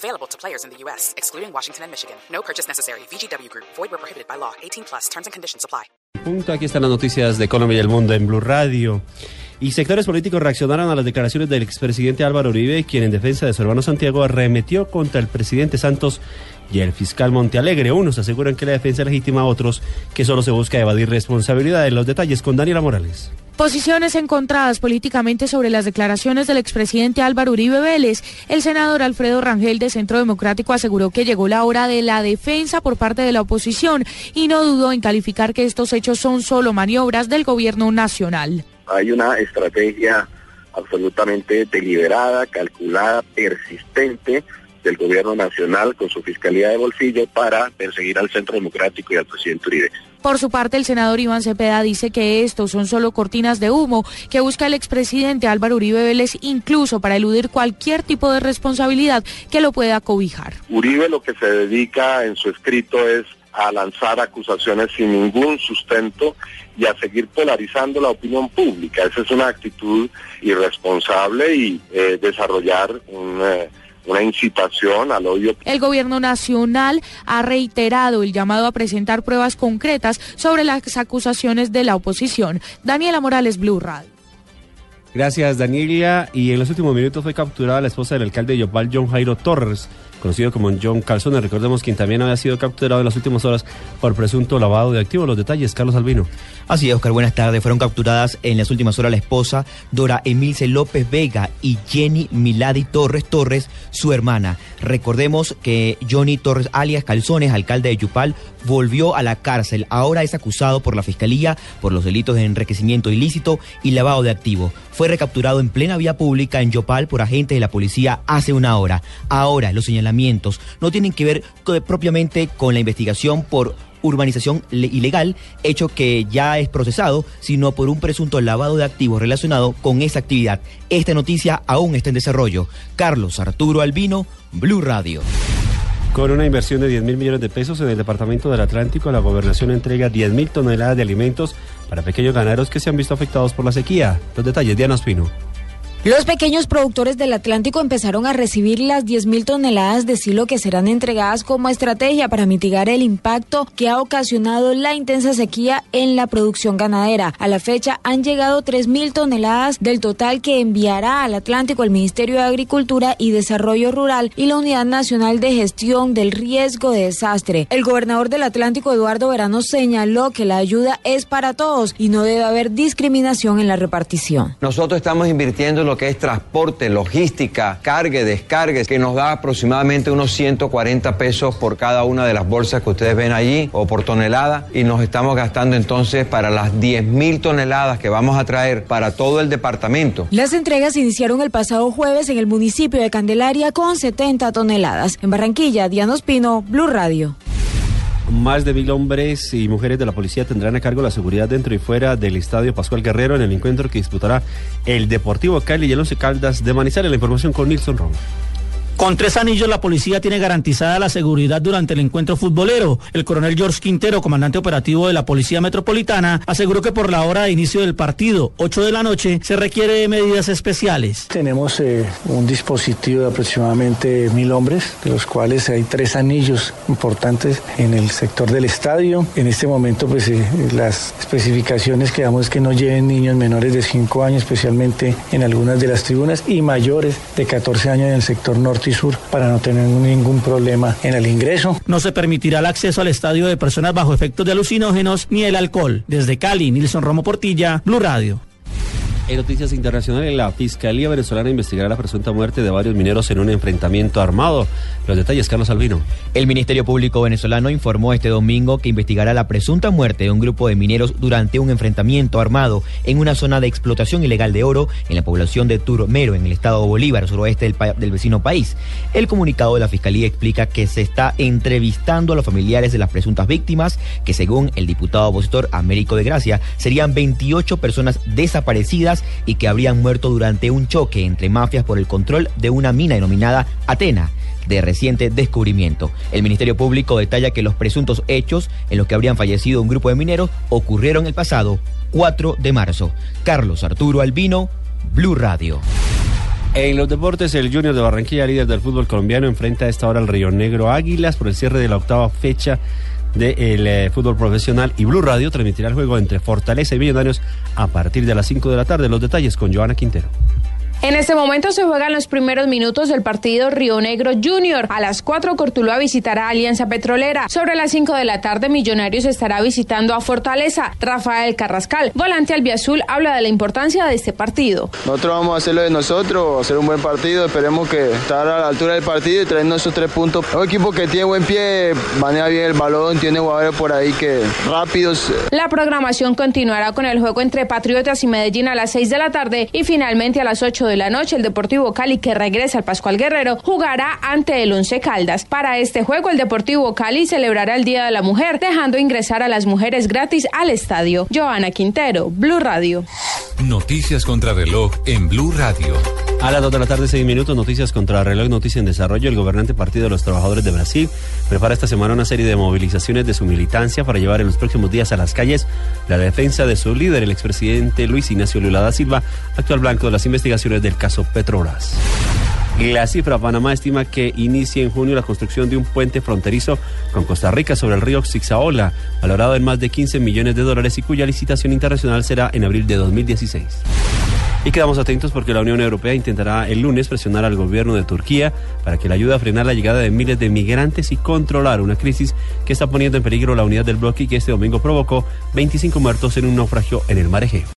Available to players in the U.S., excluding Washington and Michigan. No purchase necessary. VGW Group. Void where prohibited by law. 18 plus. Terms and conditions apply. Punto. Aquí están las noticias de Colombia y el mundo en Blue Radio. Y sectores políticos reaccionaron a las declaraciones del expresidente Álvaro Uribe, quien en defensa de su hermano Santiago arremetió contra el presidente Santos y el fiscal Montealegre. Unos aseguran que la defensa legítima, otros que solo se busca evadir responsabilidades. Los detalles con Daniela Morales. Posiciones encontradas políticamente sobre las declaraciones del expresidente Álvaro Uribe Vélez. El senador Alfredo Rangel de Centro Democrático aseguró que llegó la hora de la defensa por parte de la oposición y no dudó en calificar que estos hechos son solo maniobras del gobierno nacional. Hay una estrategia absolutamente deliberada, calculada, persistente del gobierno nacional con su fiscalía de bolsillo para perseguir al Centro Democrático y al presidente Uribe. Por su parte, el senador Iván Cepeda dice que estos son solo cortinas de humo que busca el expresidente Álvaro Uribe Vélez incluso para eludir cualquier tipo de responsabilidad que lo pueda cobijar. Uribe lo que se dedica en su escrito es a lanzar acusaciones sin ningún sustento y a seguir polarizando la opinión pública. Esa es una actitud irresponsable y eh, desarrollar un... Eh, una incitación al odio. El gobierno nacional ha reiterado el llamado a presentar pruebas concretas sobre las acusaciones de la oposición. Daniela Morales, Blue Radio. Gracias, Daniela. Y en los últimos minutos fue capturada la esposa del alcalde de Yopal, John Jairo Torres, conocido como John Calzone. Recordemos quien también había sido capturado en las últimas horas por presunto lavado de activos. Los detalles, Carlos Albino. Así es, Oscar, buenas tardes. Fueron capturadas en las últimas horas la esposa Dora Emilce López Vega y Jenny Milady Torres Torres, su hermana. Recordemos que Johnny Torres, alias Calzones, alcalde de Yupal, volvió a la cárcel. Ahora es acusado por la fiscalía por los delitos de enriquecimiento ilícito y lavado de activos. Fue recapturado en plena vía pública en Yopal por agentes de la policía hace una hora. Ahora los no tienen que ver propiamente con la investigación por urbanización ilegal, hecho que ya es procesado, sino por un presunto lavado de activos relacionado con esa actividad. Esta noticia aún está en desarrollo. Carlos Arturo Albino, Blue Radio. Con una inversión de 10 mil millones de pesos en el Departamento del Atlántico, la gobernación entrega 10 mil toneladas de alimentos para pequeños ganaderos que se han visto afectados por la sequía. Los detalles, Diana Espino. Los pequeños productores del Atlántico empezaron a recibir las 10.000 toneladas de silo que serán entregadas como estrategia para mitigar el impacto que ha ocasionado la intensa sequía en la producción ganadera. A la fecha han llegado 3.000 toneladas del total que enviará al Atlántico el Ministerio de Agricultura y Desarrollo Rural y la Unidad Nacional de Gestión del Riesgo de Desastre. El gobernador del Atlántico, Eduardo Verano, señaló que la ayuda es para todos y no debe haber discriminación en la repartición. Nosotros estamos invirtiendo lo que es transporte, logística, cargue, descargue, que nos da aproximadamente unos 140 pesos por cada una de las bolsas que ustedes ven allí o por tonelada y nos estamos gastando entonces para las 10 mil toneladas que vamos a traer para todo el departamento. Las entregas iniciaron el pasado jueves en el municipio de Candelaria con 70 toneladas. En Barranquilla, Diana Espino, Blue Radio. Más de mil hombres y mujeres de la policía tendrán a cargo la seguridad dentro y fuera del Estadio Pascual Guerrero en el encuentro que disputará el Deportivo Cali y el Once Caldas de Manizales. La información con Nilson Ron. Con tres anillos la policía tiene garantizada la seguridad durante el encuentro futbolero. El coronel George Quintero, comandante operativo de la Policía Metropolitana, aseguró que por la hora de inicio del partido, 8 de la noche, se requiere de medidas especiales. Tenemos eh, un dispositivo de aproximadamente mil hombres, de los cuales hay tres anillos importantes en el sector del estadio. En este momento, pues eh, las especificaciones que damos es que no lleven niños menores de 5 años, especialmente en algunas de las tribunas, y mayores de 14 años en el sector norte Sur para no tener ningún problema en el ingreso. No se permitirá el acceso al estadio de personas bajo efectos de alucinógenos ni el alcohol. Desde Cali, Nilson Romo Portilla, Blue Radio. En noticias internacionales, la Fiscalía venezolana investigará la presunta muerte de varios mineros en un enfrentamiento armado. Los detalles, Carlos Albino. El Ministerio Público venezolano informó este domingo que investigará la presunta muerte de un grupo de mineros durante un enfrentamiento armado en una zona de explotación ilegal de oro en la población de Turmero, en el estado Bolívar, suroeste del, del vecino país. El comunicado de la Fiscalía explica que se está entrevistando a los familiares de las presuntas víctimas, que según el diputado opositor Américo de Gracia, serían 28 personas desaparecidas y que habrían muerto durante un choque entre mafias por el control de una mina denominada Atena de reciente descubrimiento. El Ministerio Público detalla que los presuntos hechos en los que habrían fallecido un grupo de mineros ocurrieron el pasado 4 de marzo. Carlos Arturo Albino, Blue Radio. En los deportes, el Junior de Barranquilla, líder del fútbol colombiano, enfrenta a esta hora al Río Negro Águilas por el cierre de la octava fecha del eh, fútbol profesional y Blue Radio transmitirá el juego entre Fortaleza y Millonarios a partir de las 5 de la tarde. Los detalles con Joana Quintero. En este momento se juegan los primeros minutos del partido Río Negro Junior. A las 4 Cortuluá visitará Alianza Petrolera. Sobre las 5 de la tarde Millonarios estará visitando a Fortaleza. Rafael Carrascal, volante albiazul, habla de la importancia de este partido. Nosotros vamos a hacer lo de nosotros, hacer un buen partido. Esperemos que estar a la altura del partido y traernos esos tres puntos. Un equipo que tiene buen pie, maneja bien el balón, tiene jugadores por ahí que rápidos. La programación continuará con el juego entre Patriotas y Medellín a las 6 de la tarde y finalmente a las 8 de la noche, el Deportivo Cali, que regresa al Pascual Guerrero, jugará ante el Once Caldas. Para este juego, el Deportivo Cali celebrará el Día de la Mujer, dejando ingresar a las mujeres gratis al estadio. Joana Quintero, Blue Radio. Noticias contra reloj en Blue Radio. A las 2 de la tarde, 6 minutos, noticias contra reloj, noticias en desarrollo. El gobernante Partido de los Trabajadores de Brasil prepara esta semana una serie de movilizaciones de su militancia para llevar en los próximos días a las calles la defensa de su líder, el expresidente Luis Ignacio Lula da Silva, actual blanco de las investigaciones del caso Petrobras. La cifra, Panamá estima que inicie en junio la construcción de un puente fronterizo con Costa Rica sobre el río Xixaola, valorado en más de 15 millones de dólares y cuya licitación internacional será en abril de 2016. Y quedamos atentos porque la Unión Europea intentará el lunes presionar al gobierno de Turquía para que le ayude a frenar la llegada de miles de migrantes y controlar una crisis que está poniendo en peligro la unidad del bloque y que este domingo provocó 25 muertos en un naufragio en el mar Egeo.